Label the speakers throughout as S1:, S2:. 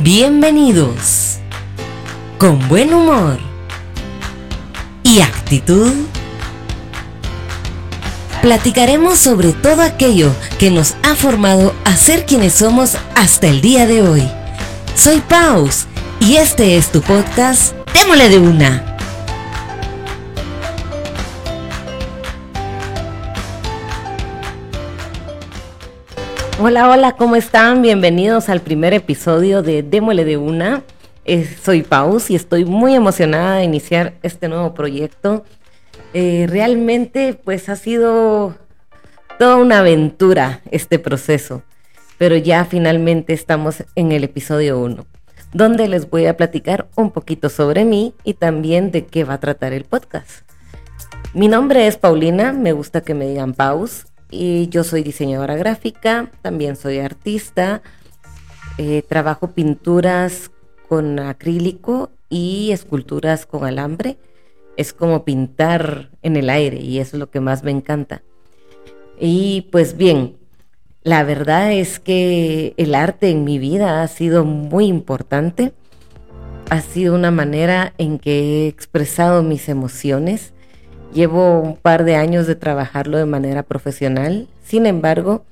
S1: Bienvenidos. Con buen humor y actitud. Platicaremos sobre todo aquello que nos ha formado a ser quienes somos hasta el día de hoy. Soy Paus y este es tu podcast Démosle de una. Hola, hola, ¿cómo están? Bienvenidos al primer episodio de Démosle de una. Eh, soy Paus y estoy muy emocionada de iniciar este nuevo proyecto. Eh, realmente, pues ha sido toda una aventura este proceso, pero ya finalmente estamos en el episodio 1 donde les voy a platicar un poquito sobre mí y también de qué va a tratar el podcast. Mi nombre es Paulina, me gusta que me digan Paus, y yo soy diseñadora gráfica, también soy artista, eh, trabajo pinturas con acrílico y esculturas con alambre. Es como pintar en el aire y eso es lo que más me encanta. Y pues bien, la verdad es que el arte en mi vida ha sido muy importante. Ha sido una manera en que he expresado mis emociones. Llevo un par de años de trabajarlo de manera profesional. Sin embargo,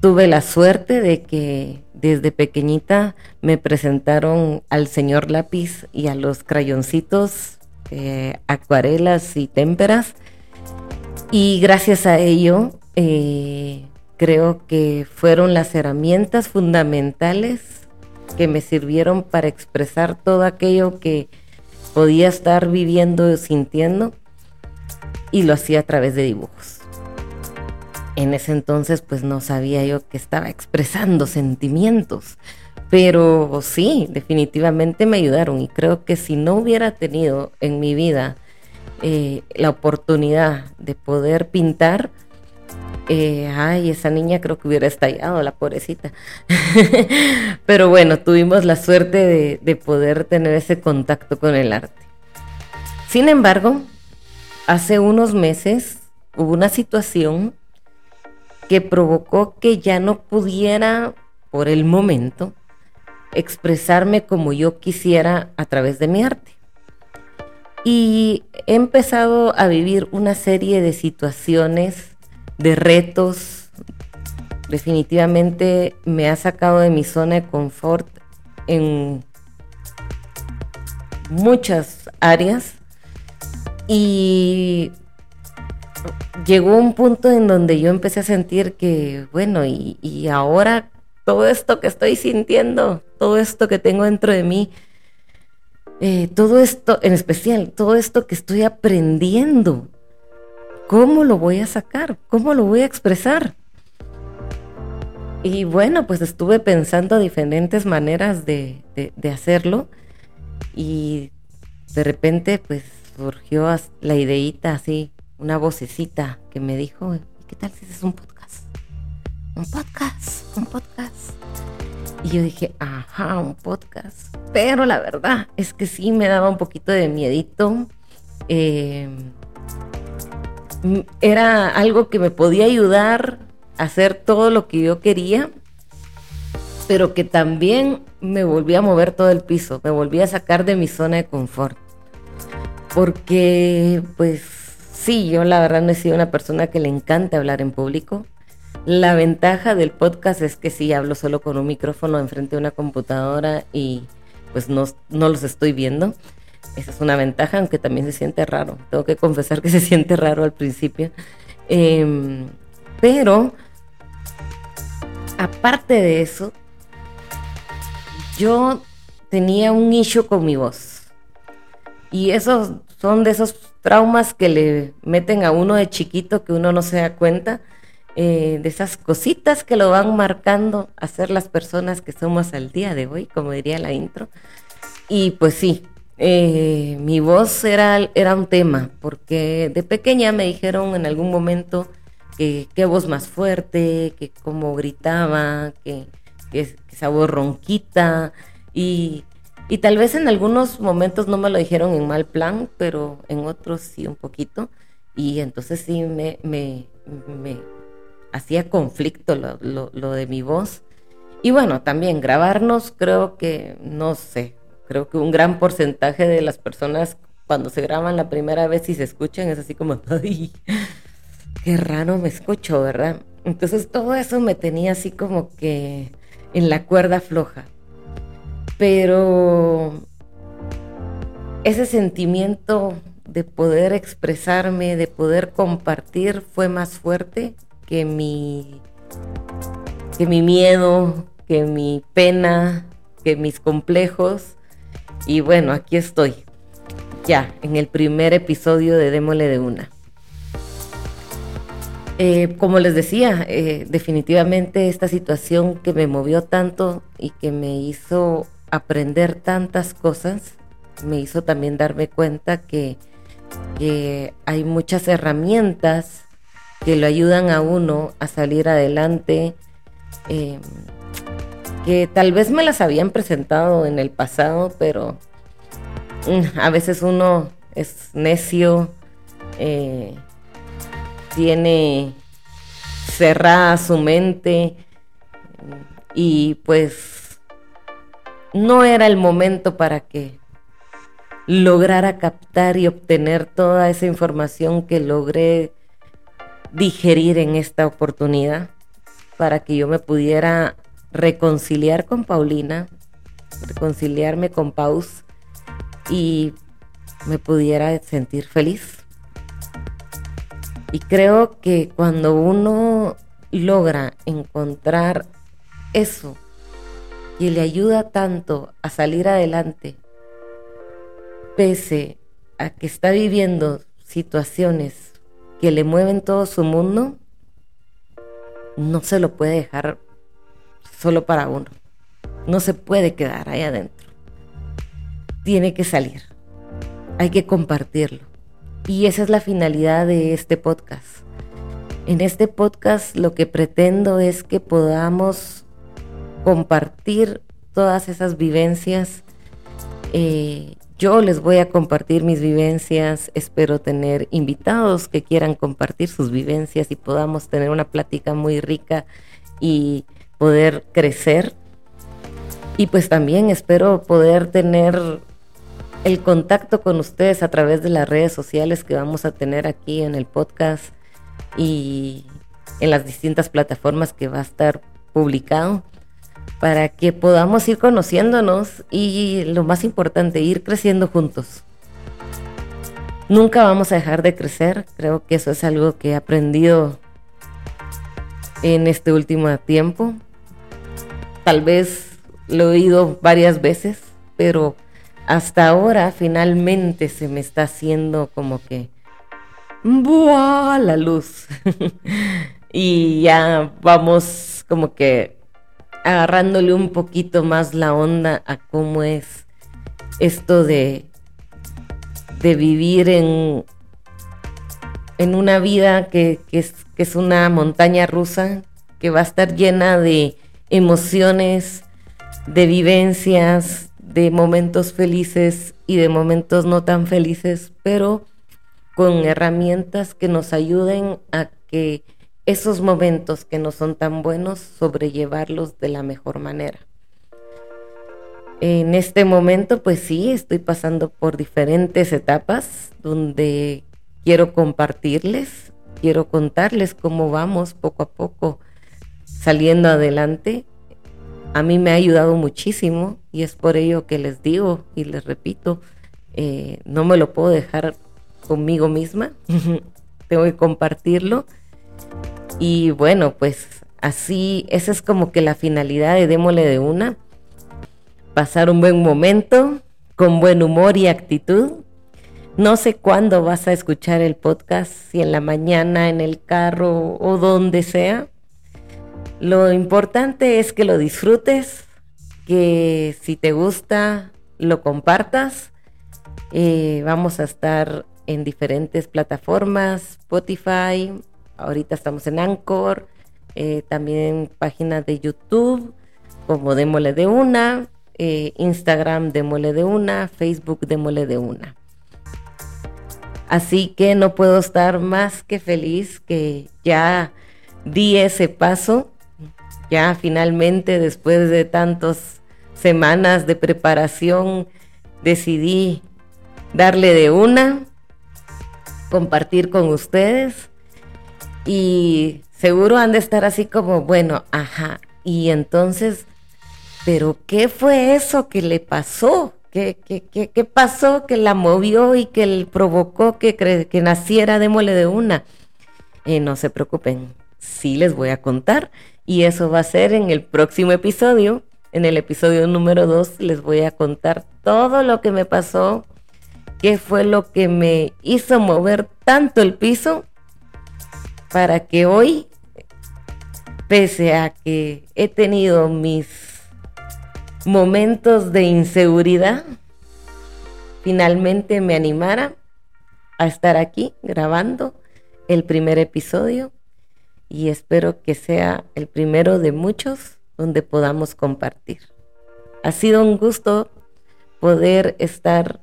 S1: tuve la suerte de que desde pequeñita me presentaron al señor lápiz y a los crayoncitos, eh, acuarelas y témperas. Y gracias a ello eh, creo que fueron las herramientas fundamentales que me sirvieron para expresar todo aquello que podía estar viviendo o sintiendo y lo hacía a través de dibujos. En ese entonces pues no sabía yo que estaba expresando sentimientos, pero sí, definitivamente me ayudaron y creo que si no hubiera tenido en mi vida eh, la oportunidad de poder pintar, eh, ay, esa niña creo que hubiera estallado, la pobrecita. Pero bueno, tuvimos la suerte de, poder tener ese contacto con el arte. Sin embargo, hace unos meses hubo una situación que provocó que ya no pudiera, por el momento, expresarme como yo quisiera a través de mi arte. Y he empezado a vivir una serie de situaciones de retos. Definitivamente me ha sacado de mi zona de confort en muchas áreas y llegó un punto en donde yo empecé a sentir que, bueno, y, ahora todo esto que estoy sintiendo, todo esto que tengo dentro de mí, eh, todo esto, en especial, todo esto que estoy aprendiendo, ¿Cómo lo voy a sacar? ¿Cómo lo voy a expresar? Y bueno, pues estuve pensando diferentes maneras de, hacerlo y de repente pues surgió la ideita así, una vocecita que me dijo, ¿qué tal si es un podcast? Un podcast, un podcast. Y yo dije, ajá, un podcast. Pero la verdad es que sí me daba un poquito de miedito. Eh, era algo que me podía ayudar a hacer todo lo que yo quería, pero que también me volvía a mover todo el piso, me volvía a sacar de mi zona de confort. Porque, pues sí, yo la verdad no he sido una persona que le encanta hablar en público. La ventaja del podcast es que sí hablo solo con un micrófono enfrente de una computadora y pues no, no los estoy viendo. Esa es una ventaja, aunque también se siente raro. Tengo que confesar que se siente raro al principio. Em, pero, aparte de eso, yo tenía un issue con mi voz. Y esos son de esos traumas que le meten a uno de chiquito que uno no se da cuenta. Eh, de esas cositas que lo van marcando a ser las personas que somos al día de hoy, como diría la intro. Y pues sí, eh, mi voz era, era un tema, porque de pequeña me dijeron en algún momento que qué voz más fuerte, que cómo gritaba, que, que, esa voz ronquita, y, y, tal vez en algunos momentos no me lo dijeron en mal plan, pero en otros sí un poquito, y entonces sí me, me, me hacía conflicto lo, lo, lo de mi voz. Y bueno, también grabarnos, creo que, no sé, creo que un gran porcentaje de las personas cuando se graban la primera vez y se escuchan es así como, ay, qué raro me escucho, ¿verdad? Entonces todo eso me tenía así como que en la cuerda floja. Pero ese sentimiento de poder expresarme, de poder compartir, fue más fuerte que mi, que mi miedo, que mi pena, que mis complejos. Y bueno, aquí estoy, ya, en el primer episodio de Démole de una. Eh, como les decía, eh, definitivamente esta situación que me movió tanto y que me hizo aprender tantas cosas, me hizo también darme cuenta que, hay muchas herramientas que lo ayudan a uno a salir adelante, em, que tal vez me las habían presentado en el pasado, pero mm, a veces uno es necio, eh, tiene cerrada su mente y pues no era el momento para que lograra captar y obtener toda esa información que logré digerir en esta oportunidad para que yo me pudiera reconciliar con Paulina, reconciliarme con Paus y me pudiera sentir feliz. Y creo que cuando uno logra encontrar eso que le ayuda tanto a salir adelante, pese a que está viviendo situaciones que le mueven todo su mundo, no se lo puede dejar solo para uno. No se puede quedar ahí adentro. Tiene que salir. Hay que compartirlo. Y esa es la finalidad de este podcast. En este podcast lo que pretendo es que podamos compartir todas esas vivencias. Eh, yo les voy a compartir mis vivencias, espero tener invitados que quieran compartir sus vivencias y podamos tener una plática muy rica y poder crecer. Y pues también espero poder tener el contacto con ustedes a través de las redes sociales que vamos a tener aquí en el podcast y en las distintas plataformas que va a estar publicado para que podamos ir conociéndonos y lo más importante, ir creciendo juntos. Nunca vamos a dejar de crecer, creo que eso es algo que he aprendido en este último tiempo. Tal vez lo he oído varias veces, pero hasta ahora finalmente se me está haciendo como que ¡buah! la luz. y ya vamos como que agarrándole un poquito más la onda a cómo es esto de, de vivir en, en una vida que, es, que es una montaña rusa, que va a estar llena de emociones, de vivencias, de momentos felices y de momentos no tan felices, pero con herramientas que nos ayuden a que esos momentos que no son tan buenos, sobrellevarlos de la mejor manera. En este momento, pues sí, estoy pasando por diferentes etapas donde quiero compartirles, quiero contarles cómo vamos poco a poco saliendo adelante a mí me ha ayudado muchísimo y es por ello que les digo y les repito, eh, no me lo puedo dejar conmigo misma, tengo que compartirlo. Y bueno, pues así, esa es como que la finalidad de Démole de una, pasar un buen momento con buen humor y actitud. No sé cuándo vas a escuchar el podcast, si en la mañana, en el carro o donde sea lo importante es que lo disfrutes, que si te gusta, lo compartas. Eh, vamos a estar en diferentes plataformas, Spotify, ahorita estamos en Anchor, eh, también páginas de YouTube como Démole de Una, eh, Instagram Démole de Una, Facebook Démole de Una. Así que no puedo estar más que feliz que ya di ese paso ya finalmente después de tantas semanas de preparación decidí darle de una, compartir con ustedes y seguro han de estar así como, bueno, ajá, y entonces, pero ¿qué fue eso que le pasó? ¿Qué, qué, qué, pasó que la movió y que le provocó que, que naciera Démole de una? Eh, no se preocupen, sí les voy a contar y eso va a ser en el próximo episodio. En el episodio número 2 les voy a contar todo lo que me pasó, qué fue lo que me hizo mover tanto el piso para que hoy, pese a que he tenido mis momentos de inseguridad, finalmente me animara a estar aquí grabando el primer episodio y espero que sea el primero de muchos donde podamos compartir. Ha sido un gusto poder estar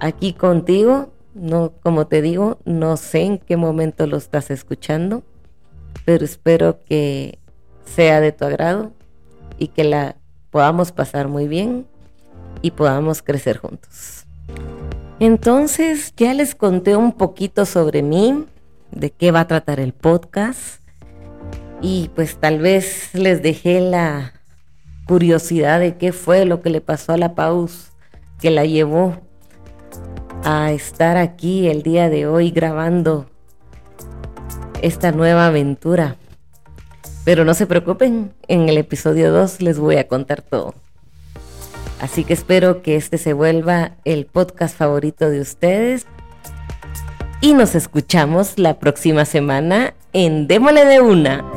S1: aquí contigo. No, como te digo, no sé en qué momento lo estás escuchando, pero espero que sea de tu agrado y que la podamos pasar muy bien y podamos crecer juntos. Entonces, ya les conté un poquito sobre mí, de qué va a tratar el podcast y pues tal vez les dejé la curiosidad de qué fue lo que le pasó a la Paus que la llevó a estar aquí el día de hoy grabando esta nueva aventura. Pero no se preocupen, en el episodio 2 les voy a contar todo. Así que espero que este se vuelva el podcast favorito de ustedes y nos escuchamos la próxima semana en Démole de una.